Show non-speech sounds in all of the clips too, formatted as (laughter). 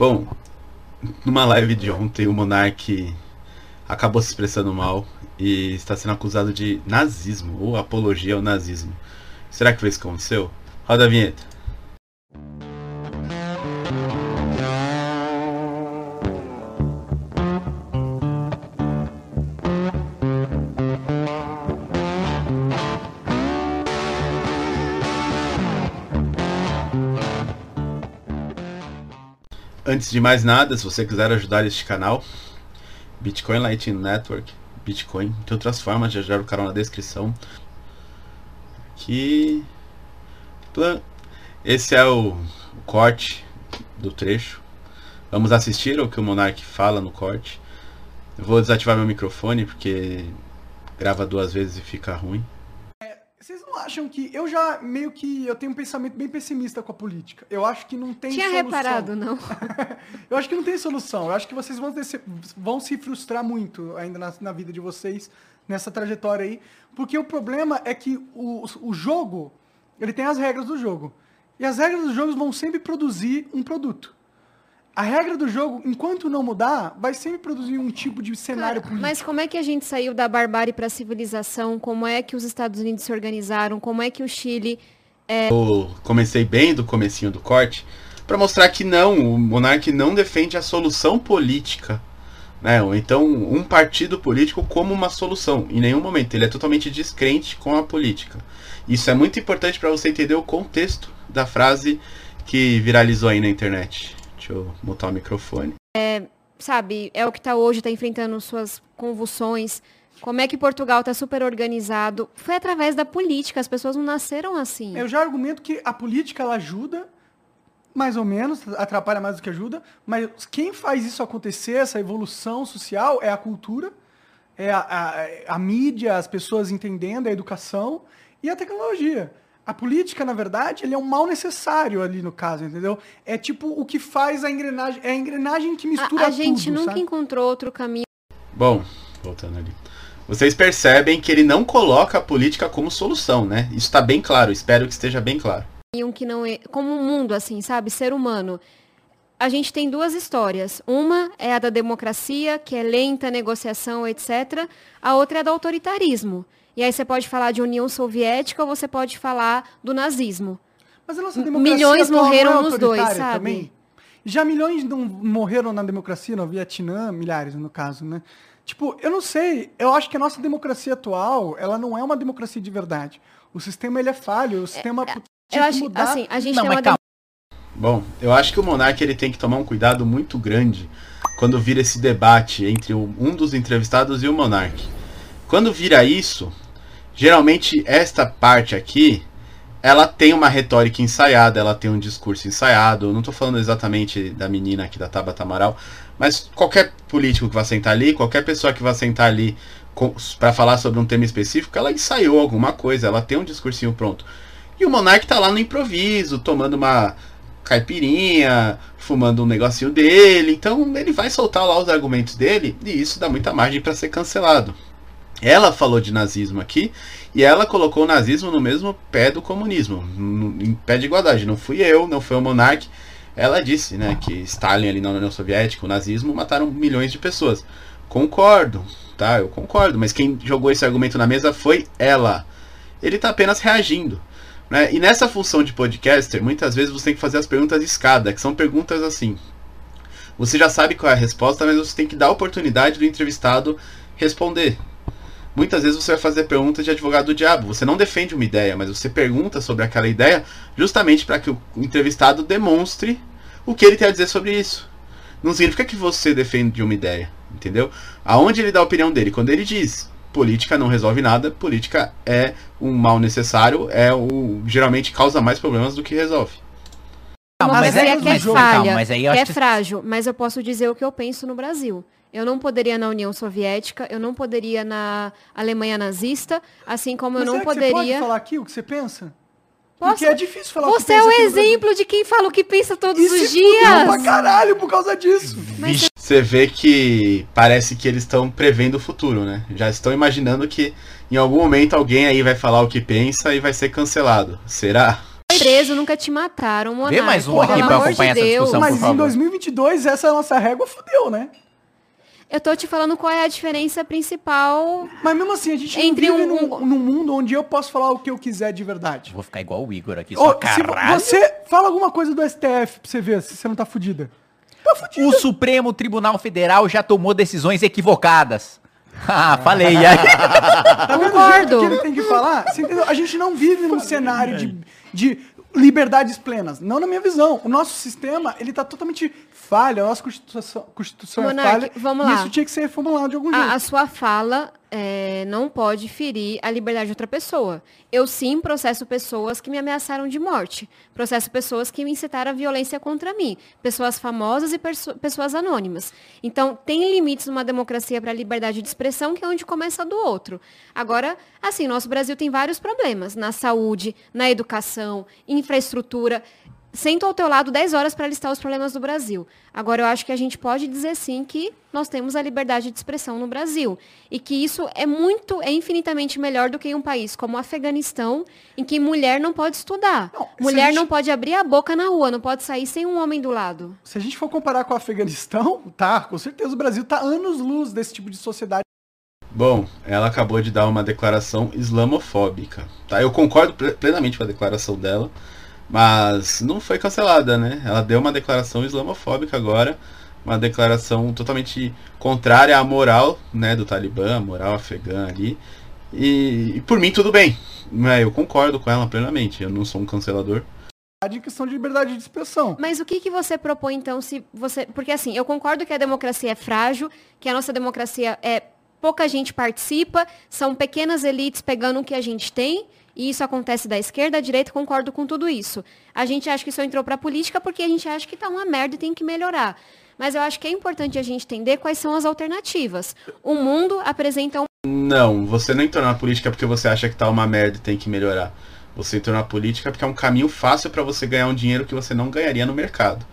Bom, numa live de ontem, o Monark acabou se expressando mal e está sendo acusado de nazismo ou apologia ao nazismo. Será que foi isso que aconteceu? Roda a vinheta. Antes de mais nada, se você quiser ajudar este canal, Bitcoin Lightning Network, Bitcoin, tem outras formas de ajudar o canal na descrição. Aqui. Esse é o, o corte do trecho. Vamos assistir o que o Monark fala no corte. Eu vou desativar meu microfone porque grava duas vezes e fica ruim acham que. Eu já meio que. Eu tenho um pensamento bem pessimista com a política. Eu acho que não tem Tinha solução. reparado, não. (laughs) eu acho que não tem solução. Eu acho que vocês vão, ter, vão se frustrar muito ainda na, na, vida de vocês, nessa trajetória aí. Porque o problema é que o, o jogo. Ele tem as regras do jogo. E as regras dos jogos vão sempre produzir um produto a regra do jogo, enquanto não mudar, vai sempre produzir um tipo de cenário político. Mas como é que a gente saiu da barbárie para a civilização? Como é que os Estados Unidos se organizaram? Como é que o Chile é... Eu comecei bem do comecinho do corte para mostrar que não, o monarca não defende a solução política, né? Ou então um partido político como uma solução. Em nenhum momento ele é totalmente descrente com a política. Isso é muito importante para você entender o contexto da frase que viralizou aí na internet. Deixa eu mutar o microfone. É, sabe, é o que está hoje, está enfrentando suas convulsões. Como é que Portugal está super organizado? Foi através da política, as pessoas não nasceram assim. Eu já argumento que a política ela ajuda, mais ou menos, atrapalha mais do que ajuda, mas quem faz isso acontecer, essa evolução social, é a cultura, é a, a, a mídia, as pessoas entendendo, a educação e a tecnologia. A política, na verdade, ele é um mal necessário ali no caso, entendeu? É tipo o que faz a engrenagem. É a engrenagem que mistura a, a gente tudo, nunca sabe? encontrou outro caminho. Bom, voltando ali. Vocês percebem que ele não coloca a política como solução, né? Isso está bem claro, espero que esteja bem claro. Que não é, como um mundo, assim, sabe? Ser humano. A gente tem duas histórias. Uma é a da democracia, que é lenta, negociação, etc. A outra é a do autoritarismo. E aí você pode falar de União Soviética ou você pode falar do nazismo. Mas a nossa democracia Milhões morreram é nos dois, sabe? Também. Já milhões não morreram na democracia, no Vietnã, milhares no caso, né? Tipo, eu não sei, eu acho que a nossa democracia atual, ela não é uma democracia de verdade. O sistema ele é falho, o sistema é, eu acho, mudar. assim, a gente não, tem uma calma. Bom, eu acho que o Monark ele tem que tomar um cuidado muito grande quando vira esse debate entre um dos entrevistados e o Monark. Quando vira isso, geralmente esta parte aqui, ela tem uma retórica ensaiada, ela tem um discurso ensaiado. Eu não estou falando exatamente da menina aqui da Tabata Amaral, mas qualquer político que vai sentar ali, qualquer pessoa que vai sentar ali para falar sobre um tema específico, ela ensaiou alguma coisa, ela tem um discursinho pronto. E o Monark tá lá no improviso, tomando uma caipirinha, fumando um negocinho dele. Então ele vai soltar lá os argumentos dele e isso dá muita margem para ser cancelado. Ela falou de nazismo aqui e ela colocou o nazismo no mesmo pé do comunismo, em pé de igualdade. Não fui eu, não foi o monarca. Ela disse né, que Stalin ali na União Soviética, o nazismo, mataram milhões de pessoas. Concordo, tá? Eu concordo, mas quem jogou esse argumento na mesa foi ela. Ele está apenas reagindo. Né? E nessa função de podcaster, muitas vezes você tem que fazer as perguntas de escada, que são perguntas assim. Você já sabe qual é a resposta, mas você tem que dar a oportunidade do entrevistado responder muitas vezes você vai fazer perguntas de advogado do diabo. Você não defende uma ideia, mas você pergunta sobre aquela ideia justamente para que o entrevistado demonstre o que ele tem a dizer sobre isso. Não significa que você defende uma ideia, entendeu? Aonde ele dá a opinião dele? Quando ele diz política não resolve nada, política é um mal necessário, é o geralmente causa mais problemas do que resolve. Não, mas é, que é falha, mas aí que é frágil, mas eu posso dizer o que eu penso no Brasil. Eu não poderia na União Soviética, eu não poderia na Alemanha nazista, assim como Mas eu não poderia. Você pode falar aqui o que você pensa? Posso? Porque é difícil falar Você é o exemplo de quem fala o que pensa todos e os dias. pra caralho por causa disso. Mas você vê que parece que eles estão prevendo o futuro, né? Já estão imaginando que em algum momento alguém aí vai falar o que pensa e vai ser cancelado. Será? preso, nunca te mataram, monarca. Vê mais um aqui pra acompanhar de essa discussão, Mas por em favor. 2022, essa é nossa régua, fudeu, né? Eu tô te falando qual é a diferença principal. Mas mesmo assim, a gente não Entre vive um- num, num mundo onde eu posso falar o que eu quiser de verdade. Vou ficar igual o Igor aqui, Ô, só caralho. você fala alguma coisa do STF pra você ver se você não tá fudida. Tá fudido. O Supremo Tribunal Federal já tomou decisões equivocadas. (laughs) Ah, falei. (laughs) aí. Tá vendo o Concordo. jeito que ele tem que falar? A gente não vive num cenário de, de liberdades plenas. Não na minha visão. O nosso sistema, ele tá totalmente falho. A nossa Constituição, Constituição é Monark, falha. vamos e lá. isso tinha que ser reformulado de algum A, jeito. a sua fala é, não pode ferir a liberdade de outra pessoa. Eu sim processo pessoas que me ameaçaram de morte. Processo pessoas que me incitaram a violência contra mim. Pessoas famosas e pessoas anônimas. Então, tem limites numa democracia para a liberdade de expressão, que é onde começa do outro. Agora, assim, nosso Brasil tem vários problemas. Na saúde, na educação, infraestrutura. Sento ao teu lado 10 horas para listar os problemas do Brasil. Agora, eu acho que a gente pode dizer sim que nós temos a liberdade de expressão no Brasil. E que isso é muito, é infinitamente melhor do que em um país como o Afeganistão, em que mulher não pode estudar. Não, mulher gente- não pode abrir a boca na rua, não pode sair sem um homem do lado. Se a gente for comparar com o Afeganistão, tá, com certeza o Brasil tá anos-luz desse tipo de sociedade. Bom, ela acabou de dar uma declaração islamofóbica. Tá? Eu concordo ple- plenamente com a declaração dela, mas não foi cancelada, né? Ela deu uma declaração islamofóbica agora, uma declaração totalmente contrária à moral né, do Talibã, a moral afegã ali. E, e por mim tudo bem. Né? Eu concordo com ela plenamente. Eu não sou um cancelador. em questão de liberdade de expressão. Mas o que, que você propõe, então, se você. Porque assim, eu concordo que a democracia é frágil, que a nossa democracia é. Pouca gente participa, são pequenas elites pegando o que a gente tem, e isso acontece da esquerda à direita, concordo com tudo isso. A gente acha que isso entrou para a política porque a gente acha que tá uma merda e tem que melhorar. Mas eu acho que é importante a gente entender quais são as alternativas. O mundo apresenta um Não, você não entrou na política porque você acha que tá uma merda e tem que melhorar. Você entrou na política porque é um caminho fácil para você ganhar um dinheiro que você não ganharia no mercado.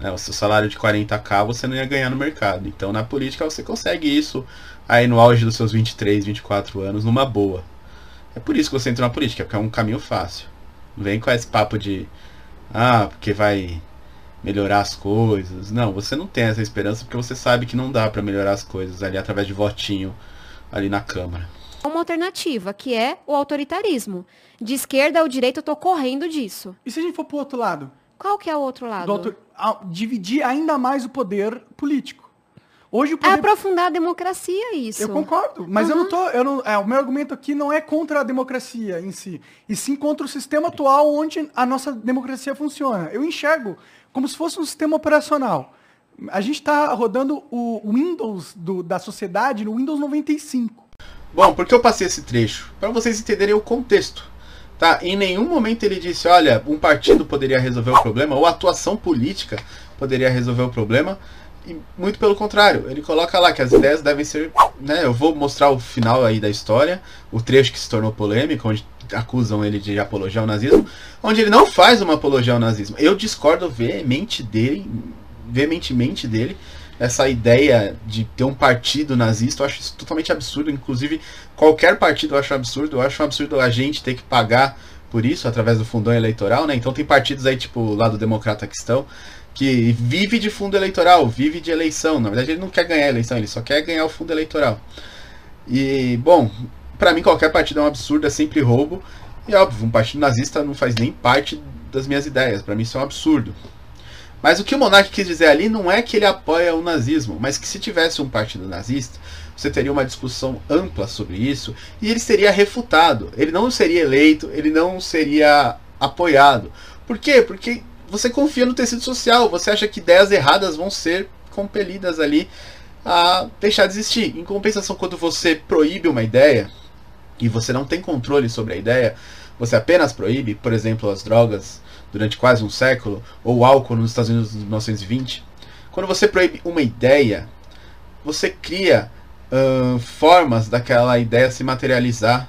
Né? O seu salário de 40k você não ia ganhar no mercado. Então na política você consegue isso aí no auge dos seus 23, 24 anos, numa boa. É por isso que você entrou na política, porque é um caminho fácil. Não vem com esse papo de ah, porque vai melhorar as coisas. Não, você não tem essa esperança porque você sabe que não dá para melhorar as coisas ali através de votinho ali na Câmara. uma alternativa, que é o autoritarismo. De esquerda ao direito, eu tô correndo disso. E se a gente for pro outro lado? Qual que é o outro lado? Do autor- a- dividir ainda mais o poder político. Hoje É aprofundar a democracia isso. Eu concordo, mas eu não tô. Eu não, é, o meu argumento aqui não é contra a democracia em si, e sim contra o sistema atual onde a nossa democracia funciona. Eu enxergo como se fosse um sistema operacional. A gente está rodando o Windows do- da sociedade no Windows 95. Bom, porque eu passei esse trecho? Para vocês entenderem o contexto. Tá? Em nenhum momento ele disse, olha, um partido poderia resolver o problema, ou a atuação política poderia resolver o problema. E muito pelo contrário, ele coloca lá que as ideias devem ser. Né, eu vou mostrar o final aí da história, o trecho que se tornou polêmico, onde acusam ele de apologia ao nazismo, onde ele não faz uma apologia ao nazismo. Eu discordo veemente dele, veementemente dele, essa ideia de ter um partido nazista, eu acho isso totalmente absurdo. Inclusive, qualquer partido eu acho absurdo. Eu acho um absurdo a gente ter que pagar por isso, através do fundão eleitoral, né? Então tem partidos aí, tipo, lá do Democrata Cristão, que vive de fundo eleitoral, vive de eleição. Na verdade, ele não quer ganhar a eleição, ele só quer ganhar o fundo eleitoral. E, bom, pra mim qualquer partido é um absurdo, é sempre roubo. E óbvio, um partido nazista não faz nem parte das minhas ideias. Pra mim isso é um absurdo. Mas o que o Monark quis dizer ali não é que ele apoia o nazismo, mas que se tivesse um partido nazista, você teria uma discussão ampla sobre isso e ele seria refutado. Ele não seria eleito, ele não seria apoiado. Por quê? Porque você confia no tecido social, você acha que ideias erradas vão ser compelidas ali a deixar de existir. Em compensação, quando você proíbe uma ideia e você não tem controle sobre a ideia, você apenas proíbe, por exemplo, as drogas durante quase um século, ou o álcool nos Estados Unidos em 1920. Quando você proíbe uma ideia, você cria ahn, formas daquela ideia se materializar.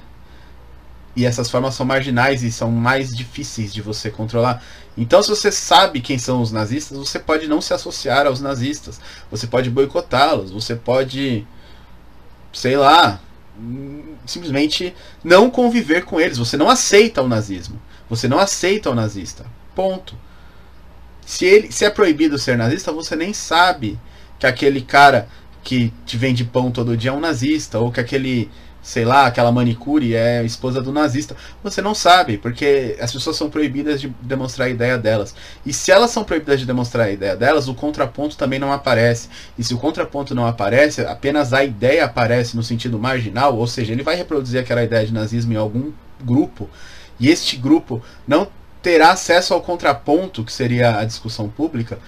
E essas formas são marginais e são mais difíceis de você controlar. Então, se você sabe quem são os nazistas, você pode não se associar aos nazistas. Você pode boicotá-los. Você pode, sei lá, simplesmente não conviver com eles. Você não aceita o nazismo. Você não aceita o nazista. Ponto. Se, ele, se é proibido ser nazista, você nem sabe que aquele cara que te vende pão todo dia é um nazista, ou que aquele, sei lá, aquela manicure é esposa do nazista. Você não sabe, porque as pessoas são proibidas de demonstrar a ideia delas. E se elas são proibidas de demonstrar a ideia delas, o contraponto também não aparece. E se o contraponto não aparece, apenas a ideia aparece no sentido marginal, ou seja, ele vai reproduzir aquela ideia de nazismo em algum grupo, e este grupo não terá acesso ao contraponto, que seria a discussão pública,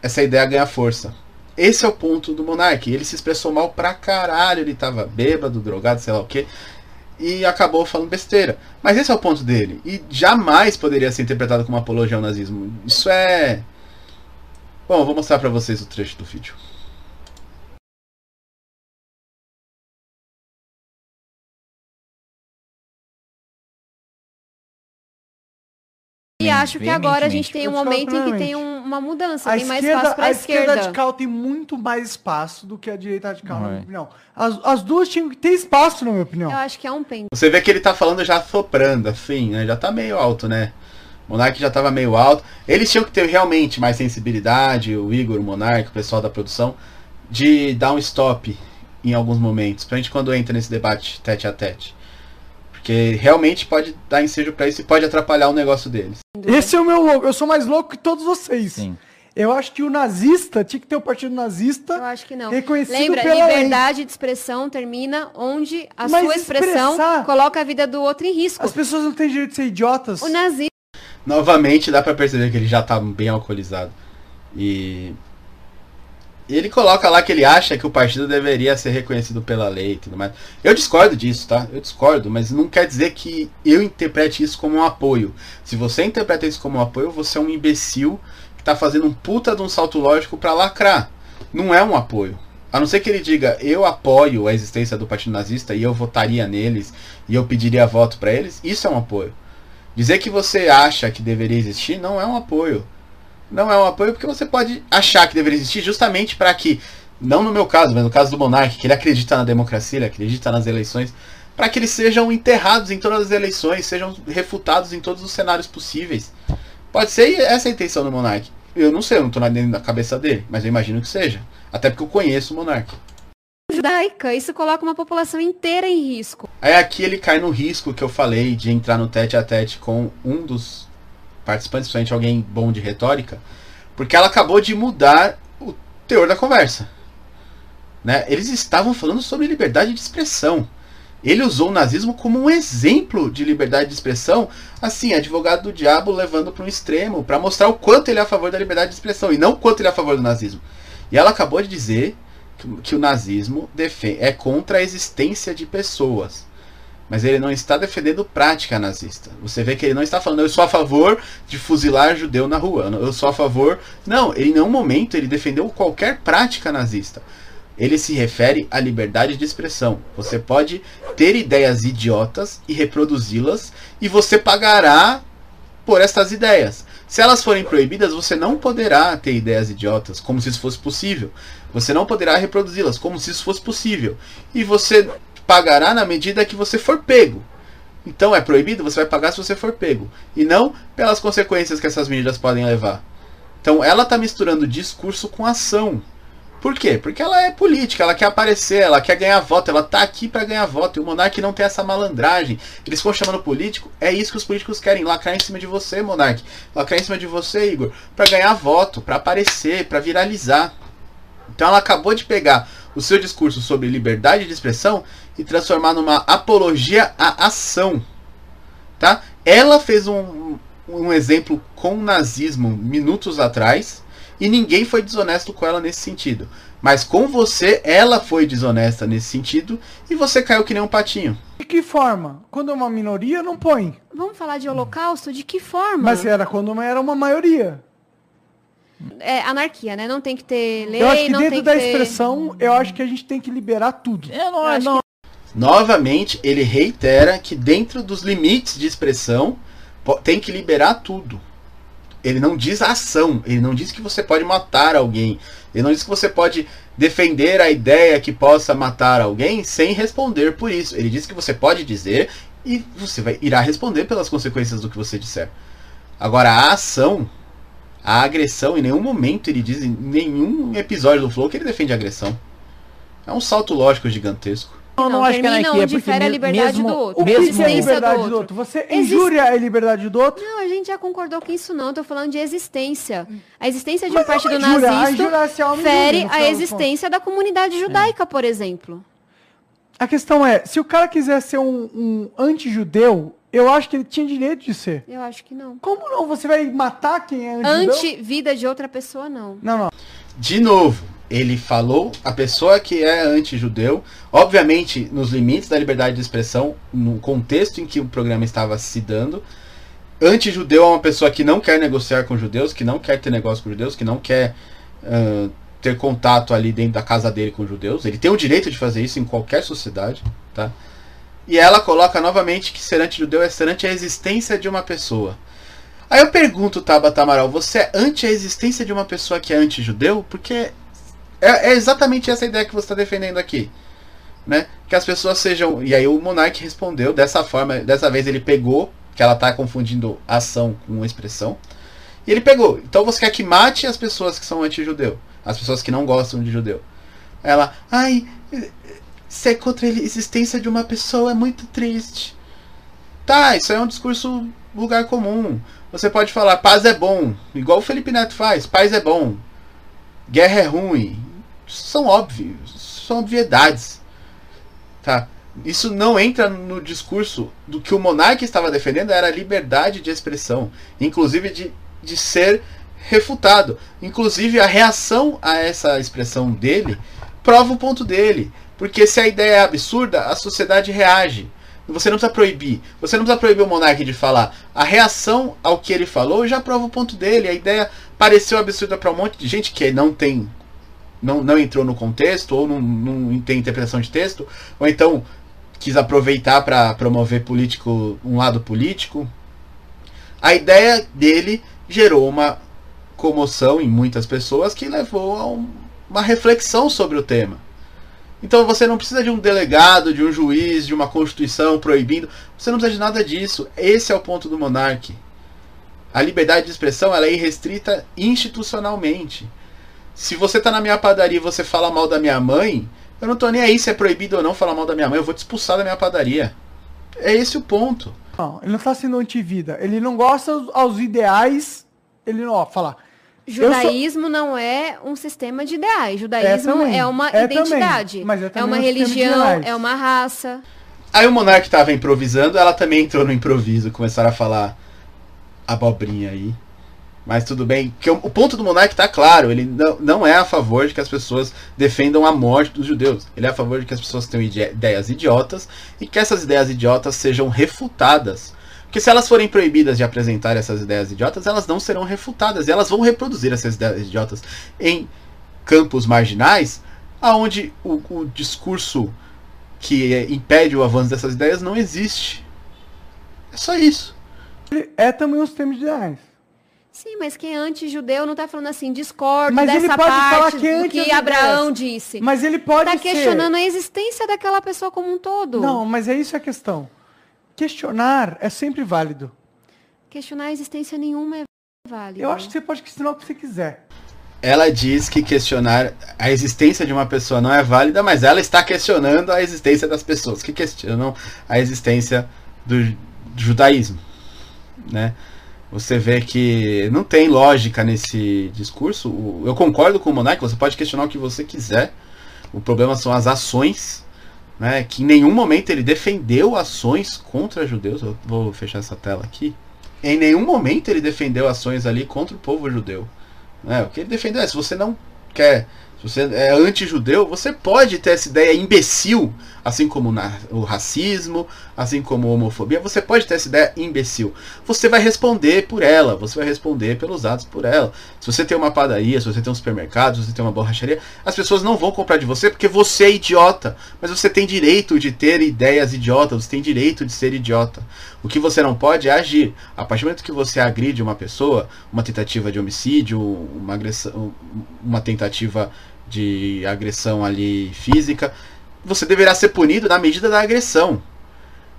essa ideia ganha força. Esse é o ponto do Monark. Ele se expressou mal pra caralho, ele tava bêbado, drogado, sei lá o que, e acabou falando besteira. Mas esse é o ponto dele. E jamais poderia ser interpretado como apologia ao nazismo. Isso é. Bom, vou mostrar pra vocês o trecho do vídeo. Acho que agora a gente Veementemente. tem um momento em que tem um- uma mudança, A tem mais esquerda, espaço para a a esquerda esquerda. radical tem muito mais espaço do que a direita radical, na Não minha é. opinião. As, as duas tinham que ter espaço, na minha opinião. Eu acho que é um pêndulo. Você vê que ele tá falando já soprando, assim, né? Já tá meio alto, né? O Monark já tava meio alto. Eles tinham que ter realmente mais sensibilidade, o Igor, o Monark, o pessoal da produção, de dar um stop em alguns momentos. Pra gente quando entra nesse debate tete a tete. Porque realmente pode dar ensejo pra isso e pode atrapalhar o negócio deles. Esse é o meu louco. Eu sou mais louco que todos vocês. Sim. Eu acho que o nazista tinha que ter o partido Eu nazista. acho que não. Reconhecido Lembra, pela lei. liberdade de expressão termina onde a Mas sua expressão expressar- coloca a vida do outro em risco. As pessoas não têm direito de ser idiotas. O nazismo Novamente dá pra perceber que ele já tá bem alcoolizado. E ele coloca lá que ele acha que o partido deveria ser reconhecido pela lei e tudo mais. Eu discordo disso, tá? Eu discordo, mas não quer dizer que eu interprete isso como um apoio. Se você interpreta isso como um apoio, você é um imbecil que tá fazendo um puta de um salto lógico pra lacrar. Não é um apoio. A não ser que ele diga, eu apoio a existência do partido nazista e eu votaria neles e eu pediria voto pra eles, isso é um apoio. Dizer que você acha que deveria existir não é um apoio. Não é um apoio porque você pode achar que deveria existir justamente para que, não no meu caso, mas no caso do Monark, que ele acredita na democracia, ele acredita nas eleições, para que eles sejam enterrados em todas as eleições, sejam refutados em todos os cenários possíveis. Pode ser essa a intenção do Monark. Eu não sei, eu não tô na, dentro da cabeça dele, mas eu imagino que seja. Até porque eu conheço o Monark. judaica, isso coloca uma população inteira em risco. Aí aqui ele cai no risco que eu falei de entrar no tete a tete com um dos participantes, principalmente alguém bom de retórica, porque ela acabou de mudar o teor da conversa. Né? Eles estavam falando sobre liberdade de expressão. Ele usou o nazismo como um exemplo de liberdade de expressão, assim, advogado do diabo levando para um extremo, para mostrar o quanto ele é a favor da liberdade de expressão e não o quanto ele é a favor do nazismo. E ela acabou de dizer que, que o nazismo é contra a existência de pessoas. Mas ele não está defendendo prática nazista. Você vê que ele não está falando, eu sou a favor de fuzilar judeu na rua. Eu sou a favor. Não, ele em nenhum momento ele defendeu qualquer prática nazista. Ele se refere à liberdade de expressão. Você pode ter ideias idiotas e reproduzi-las, e você pagará por estas ideias. Se elas forem proibidas, você não poderá ter ideias idiotas, como se isso fosse possível. Você não poderá reproduzi-las, como se isso fosse possível. E você pagará na medida que você for pego. Então é proibido, você vai pagar se você for pego. E não pelas consequências que essas medidas podem levar. Então ela está misturando discurso com ação. Por quê? Porque ela é política, ela quer aparecer, ela quer ganhar voto, ela tá aqui para ganhar voto. E o Monark não tem essa malandragem. Eles ficam chamando político, é isso que os políticos querem, lacrar em cima de você, Monark. Lacrar em cima de você, Igor, para ganhar voto, para aparecer, para viralizar. Então ela acabou de pegar o seu discurso sobre liberdade de expressão e transformar numa apologia à ação. Tá? Ela fez um, um exemplo com o nazismo minutos atrás e ninguém foi desonesto com ela nesse sentido. Mas com você, ela foi desonesta nesse sentido e você caiu que nem um patinho. De que forma? Quando é uma minoria, não põe. Vamos falar de holocausto? De que forma? Mas era quando uma- era uma maioria. É anarquia, né? Não tem que ter lei, eu acho que não dentro tem da que ter... expressão, eu acho que a gente tem que liberar tudo. Eu não, Eu acho não, Novamente, ele reitera que dentro dos limites de expressão tem que liberar tudo. Ele não diz ação, ele não diz que você pode matar alguém, ele não diz que você pode defender a ideia que possa matar alguém sem responder por isso. Ele diz que você pode dizer e você vai irá responder pelas consequências do que você disser. Agora a ação, a agressão, em nenhum momento ele diz em nenhum episódio do Flow que ele defende a agressão. É um salto lógico gigantesco. Eu não, acho que é termina anarquia, onde porque fere a liberdade mesmo, do outro. O que mesmo que é liberdade do do outro. outro? Você Existe- injúria a liberdade do outro? Não, a gente já concordou com isso não. Eu tô falando de existência. A existência de um partido é. A nazista é fere a existência da comunidade judaica, por exemplo. A questão é, se o cara quiser ser um, um anti-judeu, eu acho que ele tinha direito de ser. Eu acho que não. Como não? Você vai matar quem é anti-judeu? Anti-vida de outra pessoa, não. Não, não. De novo, ele falou a pessoa que é anti-judeu, obviamente nos limites da liberdade de expressão, no contexto em que o programa estava se dando. Anti-judeu é uma pessoa que não quer negociar com judeus, que não quer ter negócio com judeus, que não quer ah, ter contato ali dentro da casa dele com judeus. Ele tem o direito de fazer isso em qualquer sociedade, tá? E ela coloca novamente que ser anti-judeu é ser anti a existência de uma pessoa. Aí eu pergunto, Tabata Amaral, você é anti a existência de uma pessoa que é anti-judeu? Porque é, é exatamente essa ideia que você está defendendo aqui. Né? Que as pessoas sejam. E aí o Monark respondeu dessa forma. Dessa vez ele pegou, que ela está confundindo ação com expressão. E ele pegou. Então você quer que mate as pessoas que são anti-judeu. As pessoas que não gostam de judeu. Ela, ai, ser contra a existência de uma pessoa é muito triste. Tá, isso é um discurso lugar comum. Você pode falar paz é bom, igual o Felipe Neto faz, paz é bom. Guerra é ruim. São óbvios, são obviedades. Tá? Isso não entra no discurso do que o monarca estava defendendo, era a liberdade de expressão, inclusive de, de ser refutado. Inclusive a reação a essa expressão dele prova o ponto dele. Porque se a ideia é absurda, a sociedade reage. Você não precisa proibir. Você não precisa proibir o monarca de falar. A reação ao que ele falou já prova o ponto dele. A ideia pareceu absurda para um monte de gente que não tem. Não, não entrou no contexto, ou não, não tem interpretação de texto, ou então quis aproveitar para promover político um lado político. A ideia dele gerou uma comoção em muitas pessoas que levou a um- uma reflexão sobre o tema. Então você não precisa de um delegado, de um juiz, de uma constituição proibindo. Você não precisa de nada disso. Esse é o ponto do monarca. A liberdade de expressão ela é irrestrita institucionalmente. Se você tá na minha padaria e você fala mal da minha mãe, eu não tô nem aí se é proibido ou não falar mal da minha mãe. Eu vou te expulsar da minha padaria. É esse o ponto. Não, ele não tá sendo anti-vida. Ele não gosta aos, ideais. Ele não, ó, fala. Judaísmo não é um sistema de ideais. Judaísmo também, é, uma é identidade. também, é é uma um religião, é uma raça. Aí o monarca tava improvisando, ela também entrou no improviso, começaram a falar abobrinha aí. Mas tudo bem, que o, ponto do monarca tá claro, ele não, não é a favor de que as pessoas defendam a morte dos judeus. Ele é a favor de que as pessoas tenham ide- ideias idiotas e que essas ideias idiotas sejam refutadas. Porque se elas forem proibidas de apresentar essas ideias idiotas, elas não serão refutadas. E elas vão reproduzir essas ideias idiotas em campos marginais, aonde o, o discurso que impede o avanço dessas ideias não existe. É só isso. É também sistema de ideais. Sim, mas quem é anti-judeu não tá falando assim, discordo Mas ele dessa pode falar parte que é do que Abraão disse. Mas ele pode tá ser. questionando a existência daquela pessoa como um todo. Não, mas é isso a questão. Questionar é sempre válido. Questionar a existência nenhuma é válido. Eu acho que você pode questionar o que você quiser. Ela diz que questionar a existência de uma pessoa não é válida, mas ela está questionando a existência das pessoas que questionam a existência do ju- judaísmo, né? Você vê que não tem lógica nesse discurso. Eu concordo com o Monark, você pode questionar o que você quiser. O problema são as ações, né? Que em nenhum momento ele defendeu ações contra judeus. Eu vou fechar essa tela aqui. Em nenhum momento ele defendeu ações ali contra o povo judeu. É, o que ele defendeu é, se você não quer, se você é anti-judeu, você pode ter essa ideia imbecil, assim como o racismo, assim como a homofobia, você pode ter essa ideia imbecil. Você vai responder por ela, você vai responder pelos atos por ela. Se você tem uma padaria, se você tem um supermercado, se você tem uma borracharia, as pessoas não vão comprar de você porque você é idiota. Mas você tem direito de ter ideias idiotas, você tem direito de ser idiota. O que você não pode é agir. A partir do momento que você agride uma pessoa, uma tentativa de homicídio, uma agressão, uma tentativa de agressão ali física, você deverá ser punido na medida da agressão.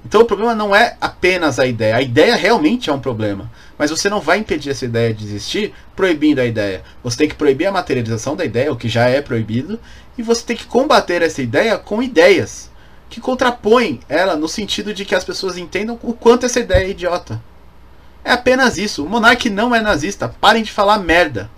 Então o problema não é apenas a ideia. A ideia realmente é um problema. Mas você não vai impedir essa ideia de existir proibindo a ideia. Você tem que proibir a materialização da ideia, o que já é proibido, e você tem que combater essa ideia com ideias que contrapõem ela no sentido de que as pessoas entendam o quanto essa ideia é idiota. É apenas isso. O monarca não é nazista. Parem de falar merda.